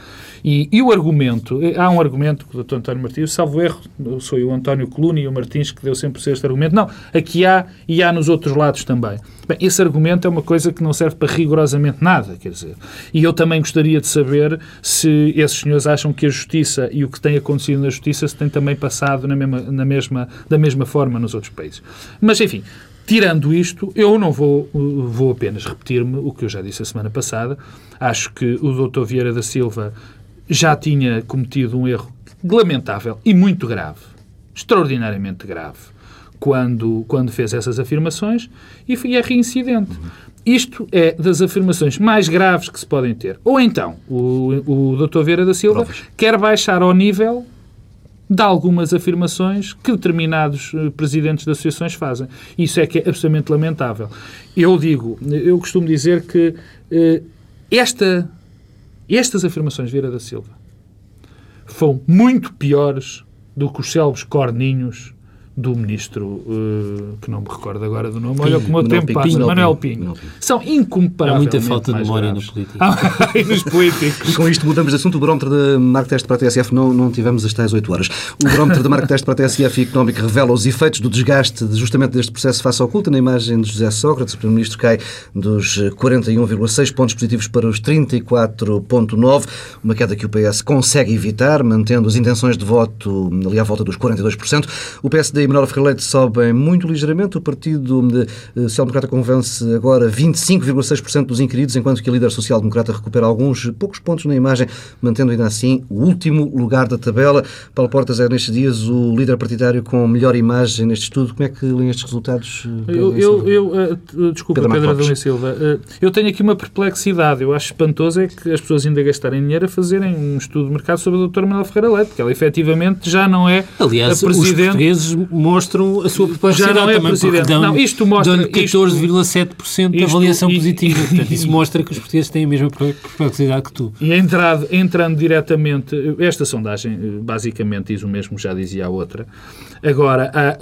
[SPEAKER 9] e, e, o argumento, há um argumento que o Dr. António Martins, salvo erro, sou o António Coluna e o Martins que deu sempre este argumento. Não, aqui há e há nos outros lados também. Bem, esse argumento é uma coisa que não serve para rigorosamente nada, quer dizer. E eu também gostaria de saber se esses senhores acham que a justiça e o que tem acontecido na justiça se tem também passado na mesma, na mesma, da mesma forma nos outros países. Mas, enfim, Tirando isto, eu não vou, vou apenas repetir-me o que eu já disse a semana passada. Acho que o Dr. Vieira da Silva já tinha cometido um erro lamentável e muito grave, extraordinariamente grave, quando, quando fez essas afirmações e, foi, é reincidente. Isto é das afirmações mais graves que se podem ter. Ou então, o, o Dr. Vieira da Silva Provas. quer baixar ao nível de algumas afirmações que determinados eh, presidentes de associações fazem. Isso é que é absolutamente lamentável. Eu digo, eu costumo dizer que eh, esta, estas afirmações de Vieira da Silva foram muito piores do que os célebres corninhos do ministro, uh, que não me recordo agora do nome, olha como o tempo passa, Pinho, Manuel Pinho. Pinho. São incomparavelmente
[SPEAKER 8] Há muita falta de memória
[SPEAKER 9] graves.
[SPEAKER 8] na política.
[SPEAKER 9] e nos políticos.
[SPEAKER 1] E com isto mudamos de assunto. O barómetro de Marco Teste para a TSF não, não tivemos as tais 8 horas. O barómetro de Marco Teste para a TSF Económico revela os efeitos do desgaste justamente deste processo face ao culto. Na imagem de José Sócrates, o Primeiro-Ministro cai dos 41,6 pontos positivos para os 34,9. Uma queda que o PS consegue evitar, mantendo as intenções de voto ali à volta dos 42%. O PSD e Manuel Ferreira Leite sobem muito ligeiramente. O Partido eh, Social Democrata convence agora 25,6% dos inquiridos, enquanto que a líder social democrata recupera alguns poucos pontos na imagem, mantendo ainda assim o último lugar da tabela. Paulo Portas é nestes dias o líder partidário com melhor imagem neste estudo. Como é que leem estes resultados?
[SPEAKER 9] Eh, eu, eu, eu uh, desculpa, Pedro, Pedro Adão Silva, uh, eu tenho aqui uma perplexidade. Eu acho espantoso é que as pessoas ainda gastarem dinheiro a fazerem um estudo de mercado sobre o Dr. Manuel Ferreira Leite, porque ela efetivamente já não é
[SPEAKER 8] Aliás,
[SPEAKER 9] a presidente
[SPEAKER 8] mostram a sua
[SPEAKER 9] proporcionalidade
[SPEAKER 8] não
[SPEAKER 9] é também, presidente.
[SPEAKER 8] Dão,
[SPEAKER 9] não, isto mostra...
[SPEAKER 8] 14,7% de avaliação isto, positiva. E, Portanto, isso mostra que os portugueses têm a mesma perplexidade que tu.
[SPEAKER 9] E entrado, entrando diretamente... Esta sondagem basicamente diz o mesmo, já dizia a outra. Agora,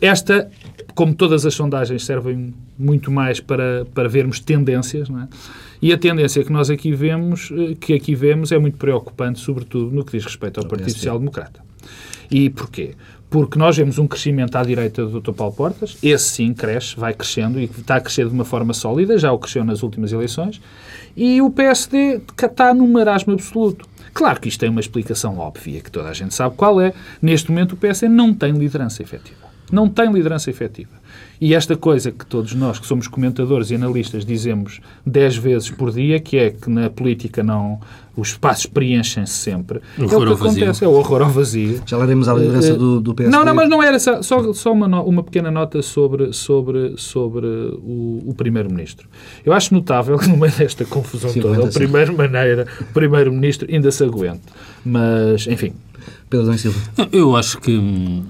[SPEAKER 9] esta, como todas as sondagens, servem muito mais para, para vermos tendências, não é? E a tendência que nós aqui vemos, que aqui vemos, é muito preocupante, sobretudo no que diz respeito ao Partido Social Democrata. E porquê? Porque nós vemos um crescimento à direita do Dr. Paulo Portas, esse sim cresce, vai crescendo e está a crescer de uma forma sólida, já o cresceu nas últimas eleições, e o PSD está num marasmo absoluto. Claro que isto tem uma explicação óbvia, que toda a gente sabe qual é. Neste momento o PSD não tem liderança efetiva. Não tem liderança efetiva. E esta coisa que todos nós, que somos comentadores e analistas, dizemos dez vezes por dia, que é que na política não os espaços preenchem-se sempre.
[SPEAKER 8] O
[SPEAKER 9] é o
[SPEAKER 8] horror
[SPEAKER 9] que
[SPEAKER 8] ao vazio.
[SPEAKER 9] acontece, é o horror ao vazio.
[SPEAKER 1] Já laremos a liderança do, do PSD.
[SPEAKER 9] Não, não, mas não era só, só, só uma, no- uma pequena nota sobre, sobre, sobre o, o Primeiro-Ministro. Eu acho notável que no meio desta confusão
[SPEAKER 1] Sim,
[SPEAKER 9] toda,
[SPEAKER 1] aguenta
[SPEAKER 9] o primeiro maneira, o Primeiro-Ministro ainda se aguente. Mas, enfim,
[SPEAKER 1] Pedro Silva.
[SPEAKER 8] Eu acho que hum,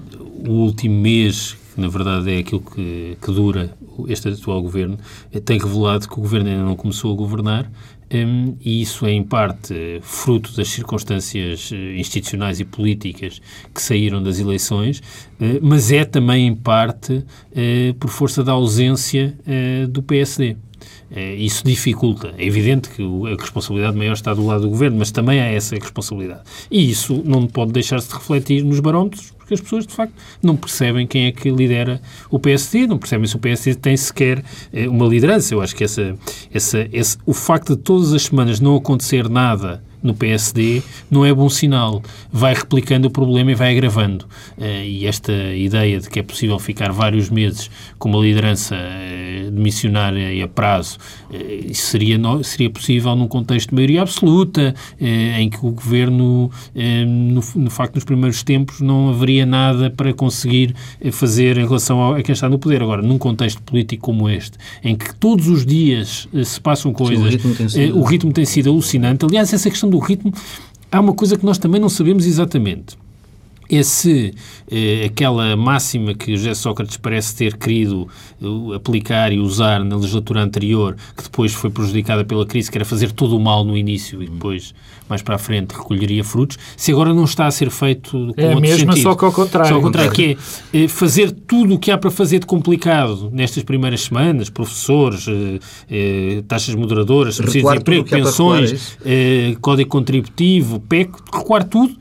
[SPEAKER 8] o último mês, que na verdade é aquilo que, que dura este atual governo, tem revelado que o governo ainda não começou a governar hum, e isso é em parte fruto das circunstâncias eh, institucionais e políticas que saíram das eleições, eh, mas é também em parte eh, por força da ausência do PSD. Eh, Isso dificulta. É evidente que a responsabilidade maior está do lado do governo, mas também há essa responsabilidade. E isso não pode deixar-se de refletir nos barómetros, porque as pessoas, de facto, não percebem quem é que lidera o PSD, não percebem se o PSD tem sequer eh, uma liderança. Eu acho que essa, essa, esse, o facto de todas as semanas não acontecer nada no PSD não é bom sinal. Vai replicando o problema e vai agravando. Eh, e esta ideia de que é possível ficar vários meses com uma liderança eh, missionária e a prazo, eh, seria, seria possível num contexto de maioria absoluta, em que o governo, no, no facto, nos primeiros tempos, não haveria nada para conseguir fazer em relação a quem está no poder. Agora, num contexto político como este, em que todos os dias se passam coisas,
[SPEAKER 1] ritmo tem sido-
[SPEAKER 8] eh, o ritmo tem sido alucinante. Aliás, essa questão do ritmo, há uma coisa que nós também não sabemos exatamente. É se eh, aquela máxima que o José Sócrates parece ter querido eh, aplicar e usar na legislatura anterior, que depois foi prejudicada pela crise, que era fazer todo o mal no início e depois, mais para a frente, recolheria frutos, se agora não está a ser feito com
[SPEAKER 9] É a
[SPEAKER 8] outro
[SPEAKER 9] mesma,
[SPEAKER 8] sentido.
[SPEAKER 9] só que ao contrário.
[SPEAKER 8] Só ao contrário, que é eh, fazer tudo o que há para fazer de complicado nestas primeiras semanas, professores, eh, eh, taxas moderadoras, subsídios de emprego,
[SPEAKER 1] para recuar, é
[SPEAKER 8] pensões, eh, código contributivo, PEC, recuar tudo,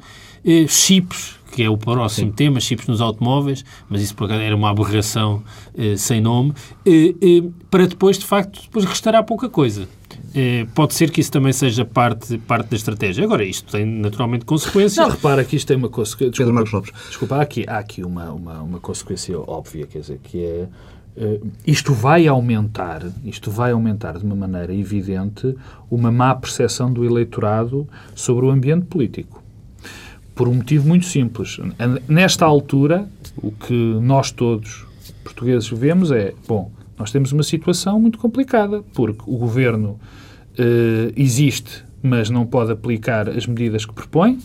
[SPEAKER 8] chips, que é o próximo tema, chips nos automóveis, mas isso por acaso era uma aberração eh, sem nome, eh, eh, para depois, de facto, depois restará pouca coisa. Eh, pode ser que isso também seja parte, parte da estratégia. Agora, isto tem naturalmente consequências.
[SPEAKER 9] Não, repara que isto tem uma consequência.
[SPEAKER 1] Pedro Marcos Lopes.
[SPEAKER 9] Desculpa, há aqui, há aqui uma, uma, uma consequência óbvia, quer dizer, que é. eh, isto vai aumentar, isto vai aumentar de uma maneira evidente uma má percepção do eleitorado sobre o ambiente político. Por um motivo muito simples. Nesta altura, o que nós todos, portugueses, vemos é, bom, nós temos uma situação muito complicada, porque o governo eh, existe, mas não pode aplicar as medidas que propõe,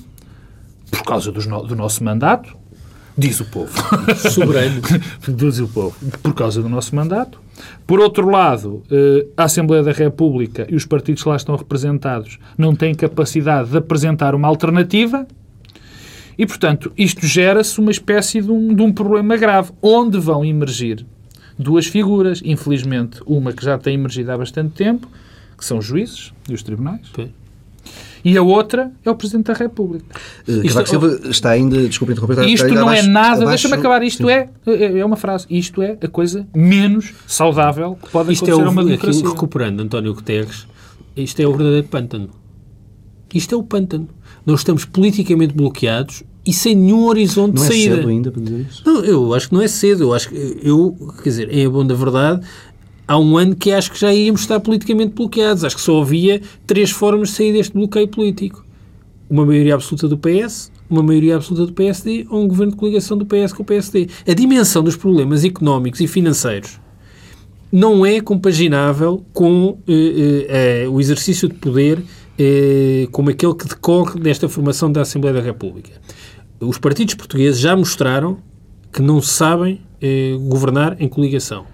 [SPEAKER 9] por causa no- do nosso mandato, diz o povo. <laughs>
[SPEAKER 8] Soberano. <laughs>
[SPEAKER 9] diz o povo. Por causa do nosso mandato. Por outro lado, eh, a Assembleia da República e os partidos que lá estão representados não têm capacidade de apresentar uma alternativa. E, portanto, isto gera-se uma espécie de um, de um problema grave, onde vão emergir duas figuras, infelizmente, uma que já tem emergido há bastante tempo, que são os juízes e os tribunais,
[SPEAKER 8] Pois.
[SPEAKER 9] e a outra é o Presidente da República.
[SPEAKER 1] Uh,
[SPEAKER 8] Isto-
[SPEAKER 1] Silva está ainda, desculpe interromper, está-
[SPEAKER 9] Isto
[SPEAKER 1] ainda
[SPEAKER 9] não é
[SPEAKER 1] abaixo-
[SPEAKER 9] nada,
[SPEAKER 1] abaixo-
[SPEAKER 9] deixa-me acabar, isto
[SPEAKER 1] Sim.
[SPEAKER 9] é, é é uma frase, isto é a coisa menos saudável que pode
[SPEAKER 8] Isto é
[SPEAKER 9] acontecer
[SPEAKER 8] o,
[SPEAKER 9] a uma
[SPEAKER 8] aquilo,
[SPEAKER 9] democracia.
[SPEAKER 8] recuperando António Guterres, isto é o verdadeiro pântano. Isto é o pântano. Nós estamos politicamente bloqueados e sem nenhum horizonte
[SPEAKER 1] Não
[SPEAKER 8] de
[SPEAKER 1] é
[SPEAKER 8] saída.
[SPEAKER 1] cedo ainda para dizer isso?
[SPEAKER 8] Não, eu acho que não é cedo. Eu acho que, eu, quer dizer, em bom da verdade, há um ano que acho que já íamos estar politicamente bloqueados. Acho que só havia três formas de sair deste bloqueio político. Uma maioria absoluta do PS, uma maioria absoluta do PSD ou um governo de coligação do PS com o PSD. A dimensão dos problemas económicos e financeiros não é compaginável com eh, eh, o exercício de poder eh, como aquele que decorre desta formação da Assembleia da República. Os partidos portugueses já mostraram que não sabem eh, governar em coligação.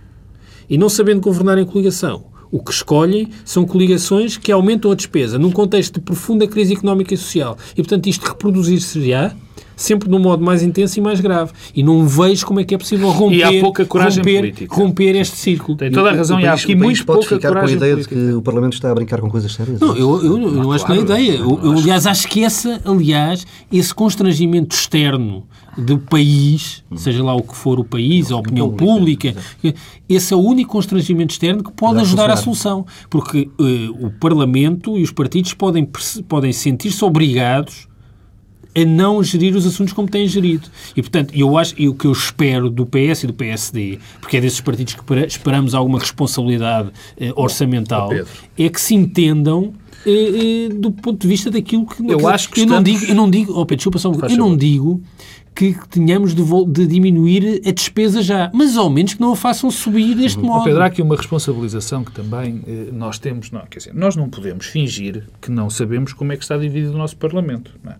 [SPEAKER 8] E não sabendo governar em coligação, o que escolhem são coligações que aumentam a despesa num contexto de profunda crise económica e social. E, portanto, isto reproduzir-se-á sempre de um modo mais intenso e mais grave. E não vejo como é que é possível romper,
[SPEAKER 9] E há pouca coragem
[SPEAKER 8] romper,
[SPEAKER 9] política.
[SPEAKER 8] romper este círculo.
[SPEAKER 9] Tem toda a razão, e há
[SPEAKER 1] país,
[SPEAKER 9] aqui muito
[SPEAKER 1] pode
[SPEAKER 9] pouca
[SPEAKER 1] ficar com a
[SPEAKER 9] coragem
[SPEAKER 1] ideia
[SPEAKER 9] política.
[SPEAKER 1] de que o Parlamento está a brincar com coisas sérias?
[SPEAKER 8] Não, eu, eu, eu não acho que não é ideia. Eu, eu, aliás, acho que essa, aliás, esse constrangimento externo do país, seja lá o que for o país, a opinião pública, esse é o único constrangimento externo que pode
[SPEAKER 1] Vai
[SPEAKER 8] ajudar à solução. Porque eh, o Parlamento e os partidos podem, podem sentir-se obrigados a não gerir os assuntos como têm gerido. E, portanto, eu acho, e o que eu espero do PS e do PSD, porque é desses partidos que esperamos alguma responsabilidade eh, orçamental, é que se entendam eh, eh, do ponto de vista daquilo que...
[SPEAKER 9] Eu acho que
[SPEAKER 8] eu não
[SPEAKER 9] estamos-
[SPEAKER 8] digo, eu não digo, oh Pedro, desculpa só, um eu não digo que tenhamos de, de diminuir a despesa já, mas ao menos que não a façam subir deste
[SPEAKER 9] Ó
[SPEAKER 8] modo.
[SPEAKER 9] Pedro, há aqui uma responsabilização que também eh, nós temos. Não, quer dizer, nós não podemos fingir que não sabemos como é que está dividido o nosso Parlamento. não é?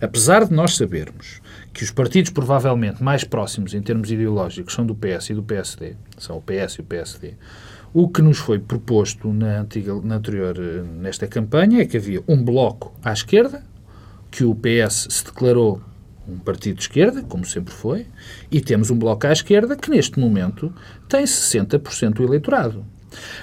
[SPEAKER 9] Apesar de nós sabermos que os partidos provavelmente mais próximos em termos ideológicos são do PS e do PSD, são o PS e o PSD, o que nos foi proposto na, antiga, na anterior, eh, nesta campanha é que havia um bloco à esquerda, que o PS se declarou um partido de esquerda, como sempre foi, e temos um bloco à esquerda que neste momento tem 60% do eleitorado.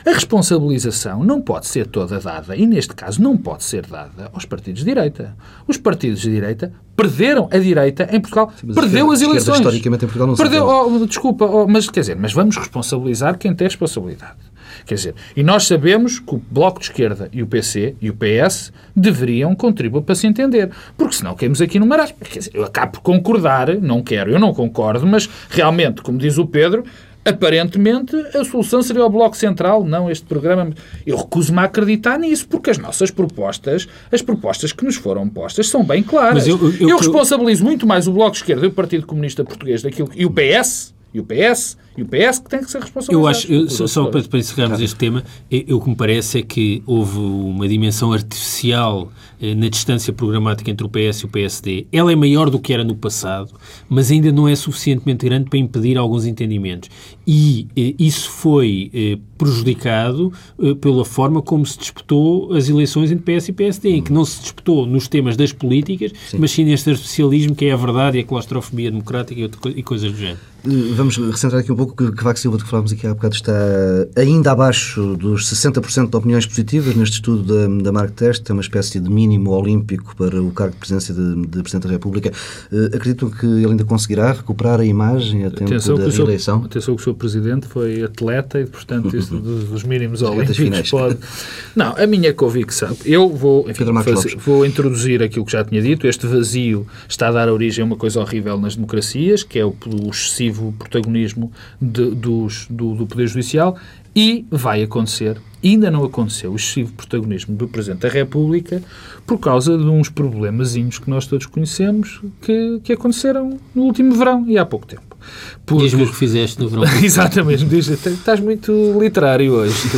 [SPEAKER 9] A responsabilização não pode ser toda dada, e neste caso não pode ser dada aos partidos de direita. Os partidos de direita perderam a direita em Portugal,
[SPEAKER 1] a
[SPEAKER 9] perdeu
[SPEAKER 1] esquerda-
[SPEAKER 9] as eleições.
[SPEAKER 1] historicamente, em Portugal não
[SPEAKER 9] perdeu,
[SPEAKER 1] perde.
[SPEAKER 9] oh, desculpa, oh, mas quer dizer, mas vamos responsabilizar quem tem responsabilidade. Quer dizer, e nós sabemos que o Bloco de Esquerda e o PC e o PS deveriam contribuir para se entender. Porque senão caímos aqui no marasmo. Quer dizer, eu acabo por concordar, não quero, eu não concordo, mas realmente, como diz o Pedro, aparentemente a solução seria o Bloco Central, não este programa. Eu recuso-me a acreditar nisso, porque as nossas propostas, as propostas que nos foram postas, são bem claras.
[SPEAKER 8] Mas eu- eu- eu-
[SPEAKER 9] responsabilizo muito mais o Bloco de Esquerda e o Partido Comunista Português daquilo que- e o PS, e o PS, e o PS que tem que ser responsabilizado.
[SPEAKER 8] Eu acho, eu- só, só para, para encerrarmos este tema, eh, o que me parece é que houve uma dimensão artificial na distância programática entre o PS e o PSD. Ela é maior do que era no passado, mas ainda não é suficientemente grande para impedir alguns entendimentos. E eh, isso foi eh, prejudicado eh, pela forma como se disputou as eleições entre PS e PSD, em que não se disputou nos temas das políticas, mas sim neste artificialismo que é a verdade e a claustrofobia democrática e, co- e coisas do género.
[SPEAKER 1] Eh, Vamos recentrar aqui um pouco que Cavaco Silva, de que falámos aqui há bocado, está ainda abaixo dos 60% de opiniões positivas neste estudo da, da Mark Test, é uma espécie de mínimo olímpico para o cargo de presidência de, de Presidente da República. Eh, Acreditam que ele ainda conseguirá recuperar a imagem a tempo
[SPEAKER 9] Atenção
[SPEAKER 1] da
[SPEAKER 9] seu,
[SPEAKER 1] reeleição?
[SPEAKER 9] atenção que o seu presidente foi atleta e, portanto, <laughs> isso dos, dos mínimos olímpicos pode... Não, a minha convicção... Eu vou, enfim, fazer- vou introduzir aquilo que já tinha dito. Este vazio está a dar origem a uma coisa horrível nas democracias, que é o, o excessivo protagonismo de- dos- do, do Poder Judicial e vai acontecer, ainda não aconteceu, o excessivo protagonismo do Presidente da República por causa de uns problemazinhos que nós todos conhecemos que, que aconteceram no último verão e há pouco tempo. Porque-
[SPEAKER 8] Diz-me o que fizeste no verão. <laughs>
[SPEAKER 9] Exatamente, diz, estás muito literário hoje. Tu.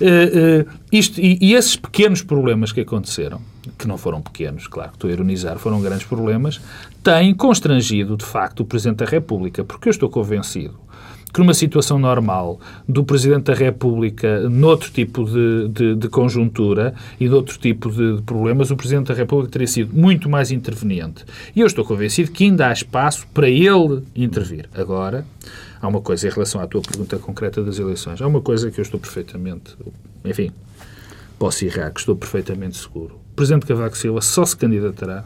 [SPEAKER 9] Eh, eh, isto, e, e esses pequenos problemas que aconteceram, que não foram pequenos, claro que estou a ironizar, foram grandes problemas, têm constrangido, de facto, o Presidente da República, porque eu estou convencido que numa situação normal do Presidente da República, noutro tipo de, de, de conjuntura e de outro tipo de, de problemas, o Presidente da República teria sido muito mais interveniente. E eu estou convencido que ainda há espaço para ele intervir. Agora, há uma coisa em relação à tua pergunta concreta das eleições, há uma coisa que eu estou perfeitamente, enfim, posso errar, que estou perfeitamente seguro. O Presidente Cavaco Silva só se candidatará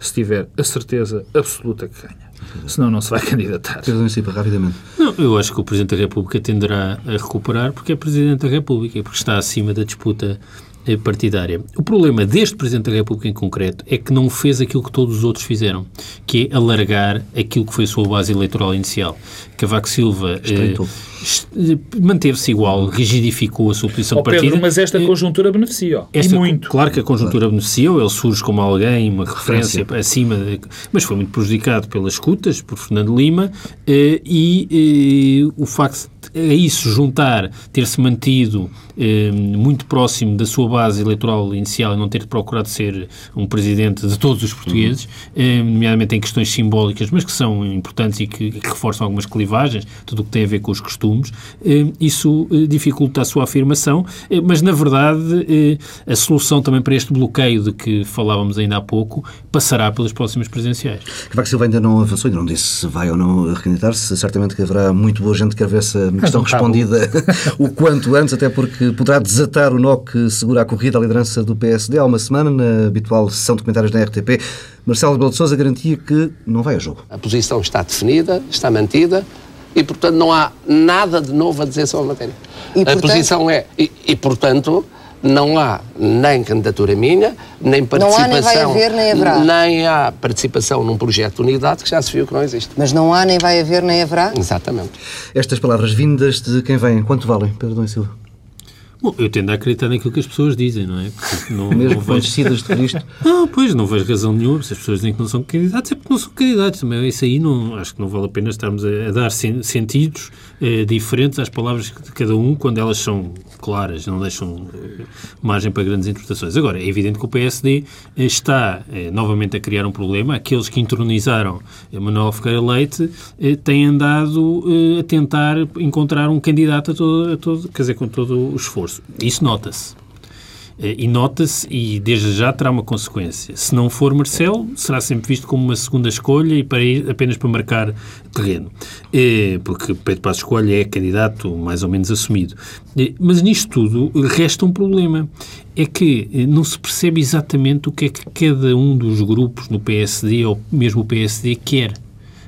[SPEAKER 9] se tiver a certeza absoluta que ganha. Senão não se vai <laughs> candidatar.
[SPEAKER 1] Pedro Município, rapidamente.
[SPEAKER 8] Não, eu acho que o Presidente da República tenderá a recuperar porque é Presidente da República e porque está acima da disputa eh, partidária. O problema deste Presidente da República em concreto é que não fez aquilo que todos os outros fizeram, que é alargar aquilo que foi a sua base eleitoral inicial. Cavaco Silva
[SPEAKER 1] Estreitou.
[SPEAKER 8] est- eh, manteve-se igual, rigidificou a sua posição de partida.
[SPEAKER 9] Pedro, mas esta
[SPEAKER 8] Eh,
[SPEAKER 9] conjuntura beneficia.
[SPEAKER 8] esta,
[SPEAKER 9] e muito.
[SPEAKER 8] Claro que a conjuntura beneficiou, ele surge como alguém, uma referência acima, de- mas foi muito prejudicado pelas escutas, por Fernando Lima, eh, e eh, o facto de a isso juntar, ter-se mantido eh, muito próximo da sua base eleitoral inicial e não ter procurado ser um presidente de todos os portugueses, eh, nomeadamente em questões simbólicas, mas que são importantes e que, que reforçam algumas clivagens, tudo o que tem a ver com os costumes, volumes, eh, isso eh, dificulta a sua afirmação, eh, mas na verdade a solução também para este bloqueio de que falávamos ainda há pouco passará pelas próximas presidenciais.
[SPEAKER 1] Cavaco Silva ainda não avançou, ainda não disse se vai ou não recandidatar-se. Certamente que haverá muito boa gente que quer ver essa questão respondida <laughs> o quanto antes, até porque poderá desatar o nó que segura a corrida à liderança do PSD. Há uma semana, na habitual sessão de comentários da RTP, Marcelo Rebelo de Sousa garantia que não vai a jogo.
[SPEAKER 10] A posição está definida, está mantida e, portanto, não há nada de novo a dizer sobre a matéria. E, a portanto... posição é... E, e, portanto, não há nem candidatura minha, nem participação. Não há, nem vai
[SPEAKER 11] haver, nem haverá.
[SPEAKER 10] Nem há participação num projeto de unidade que já se viu que não existe.
[SPEAKER 11] Mas não há, nem vai haver, nem haverá?
[SPEAKER 10] Exatamente.
[SPEAKER 1] Estas palavras vindas de quem vem, quanto valem, Pedro Dom Silva?
[SPEAKER 8] Bom, eu tendo a acreditar naquilo que as pessoas dizem, não é?
[SPEAKER 1] não, Mesmo não vejo... de isto? <laughs>
[SPEAKER 8] Não, pois, não vejo razão nenhuma. Se as pessoas dizem que não são candidatos, é porque não são candidatos. Também isso aí não, acho que não vale a pena estarmos a, a dar sen, sentidos eh, diferentes às palavras de cada um quando elas são claras, não deixam eh, margem para grandes interpretações. Agora, é evidente que o PSD eh, está novamente a criar um problema. Aqueles que entronizaram Manuel Ferreira Leite têm andado a tentar encontrar um candidato a todo, a todo, quer dizer, com todo o esforço. Isso nota-se. Eh, e nota-se, e desde já terá uma consequência. Se não for Marcelo, será sempre visto como uma segunda escolha e para ir, apenas para marcar terreno. É, porque Pedro Passos Coelho é candidato mais ou menos assumido. É, mas nisto tudo resta um problema. É que não se percebe exatamente o que é que cada um dos grupos no PSD ou mesmo o PSD quer.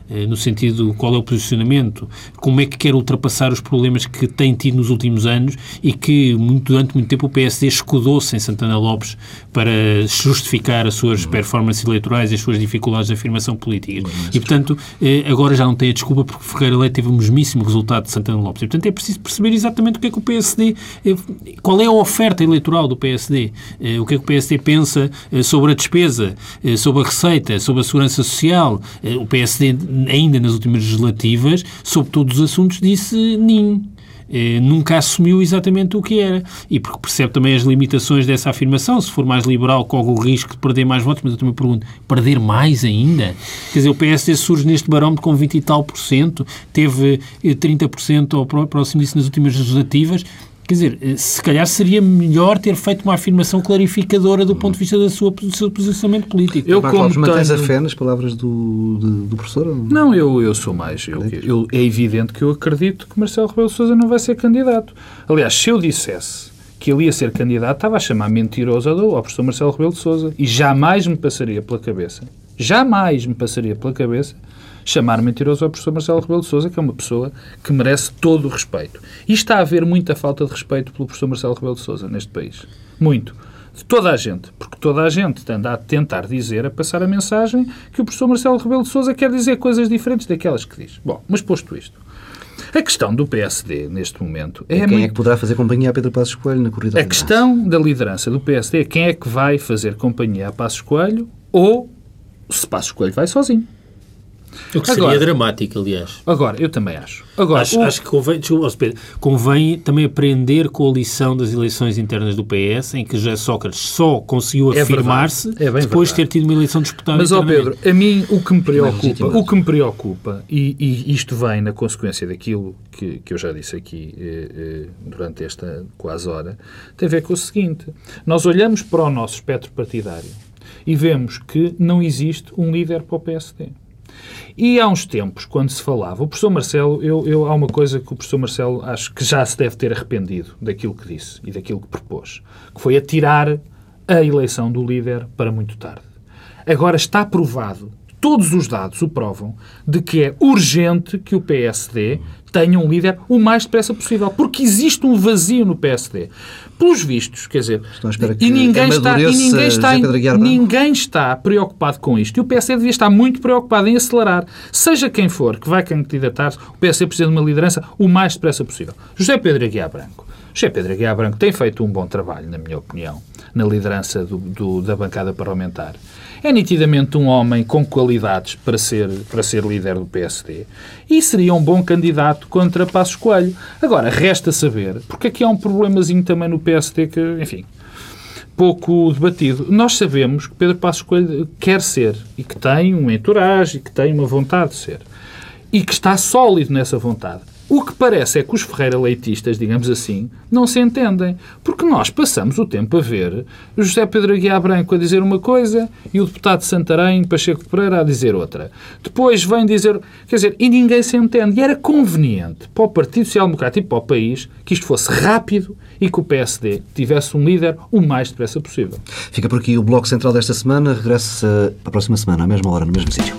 [SPEAKER 8] Eh, no sentido qual é o posicionamento, como é que quer ultrapassar os problemas que tem tido nos últimos anos e que muito, durante muito tempo o PSD escudou-se em Santana Lopes para justificar as suas uhum. performances eleitorais e as suas dificuldades de afirmação política. E, portanto, eh, agora já não tem a desculpa porque Ferreira Leite teve o mesmíssimo resultado de Santana Lopes. E, portanto, é preciso perceber exatamente o que é que o PSD, eh, qual é a oferta eleitoral do PSD, o que é que o PSD pensa sobre a despesa, sobre a receita, sobre a segurança social. O PSD ainda nas últimas legislativas, sobre todos os assuntos, disse NIM. Eh, nunca assumiu exatamente o que era. E porque percebe também as limitações dessa afirmação. Se for mais liberal, corre o risco de perder mais votos. Mas eu também pergunto, perder mais ainda? Quer dizer, o PSD surge neste barómetro com 20 e tal por cento, teve 30% eh, ao próximo disso nas últimas legislativas. Quer dizer, eh, se calhar seria melhor ter feito uma afirmação clarificadora do ponto de vista da sua, do seu posicionamento político.
[SPEAKER 1] Eu, como tenho... mantens a fé nas palavras do, do, do professor?
[SPEAKER 9] Não, eu, eu sou mais. Eu, eu, é evidente que eu acredito que Marcelo Rebelo Sousa não vai ser candidato. Aliás, se eu dissesse que ele ia ser candidato, estava a chamar mentiroso ao professor Marcelo Rebelo de Sousa. E jamais me passaria pela cabeça, jamais me passaria pela cabeça chamar mentiroso ao professor Marcelo Rebelo de Sousa, que é uma pessoa que merece todo o respeito. E está a haver muita falta de respeito pelo professor Marcelo Rebelo de Sousa neste país. Muito. De toda a gente. Porque toda a gente anda a tentar dizer, a passar a mensagem que o professor Marcelo Rebelo de Sousa quer dizer coisas diferentes daquelas que diz. Bom, mas posto isto, a questão do PSD, neste momento, é.
[SPEAKER 1] quem muito... é que poderá fazer companhia a Pedro Passos Coelho na corrida?
[SPEAKER 9] A questão da liderança do PSD é quem é que vai fazer companhia a Passos Coelho ou se Passos Coelho vai sozinho.
[SPEAKER 8] O que seria dramático, aliás.
[SPEAKER 9] Agora, eu também acho. Agora,
[SPEAKER 8] acho, o... acho que convém, desculpa, convém também aprender com a lição das eleições internas do PS, em que José Sócrates só conseguiu é afirmar-se é depois de ter tido uma eleição disputada.
[SPEAKER 9] Mas, ó Pedro, a mim o que me preocupa, o que me preocupa e, e, isto vem na consequência daquilo que, que eu já disse aqui eh, eh, durante esta quase hora, tem a ver com o seguinte: nós olhamos para o nosso espectro partidário e vemos que não existe um líder para o PSD. E há uns tempos, quando se falava, o professor Marcelo, eu, eu, há uma coisa que o professor Marcelo acho que já se deve ter arrependido daquilo que disse e daquilo que propôs, que foi atirar a eleição do líder para muito tarde. Agora está provado, todos os dados o provam, de que é urgente que o PSD tenha um líder o mais depressa possível, porque existe um vazio no PSD. Pelos vistos, quer dizer, e ninguém está, e ninguém está, ninguém está preocupado com isto. E o PSD devia estar muito preocupado em acelerar, seja quem for que vai candidatar-se, o PSD precisa de uma liderança o mais depressa possível. José Pedro Aguiar Branco. José Pedro Aguiar Branco tem feito um bom trabalho, na minha opinião, na liderança do, do, da bancada parlamentar é nitidamente um homem com qualidades para ser, para ser líder do PSD e seria um bom candidato contra Passos Coelho. Agora, resta saber, porque aqui há um problemazinho também no PSD que, enfim, pouco debatido. Nós sabemos que Pedro Passos Coelho quer ser e que tem um entourage e que tem uma vontade de ser e que está sólido nessa vontade. O que parece é que os Ferreira-Leitistas, digamos assim, não se entendem. Porque nós passamos o tempo a ver José Pedro Aguiar Branco a dizer uma coisa e o deputado de Santarém, Pacheco Pereira, a dizer outra. Depois vem dizer... Quer dizer, e ninguém se entende. E era conveniente para o Partido Social Democrático e para o país que isto fosse rápido e que o PSD tivesse um líder o mais depressa possível.
[SPEAKER 1] Fica por aqui o Bloco Central desta semana. Regressa para a próxima semana, à mesma hora, no mesmo sítio.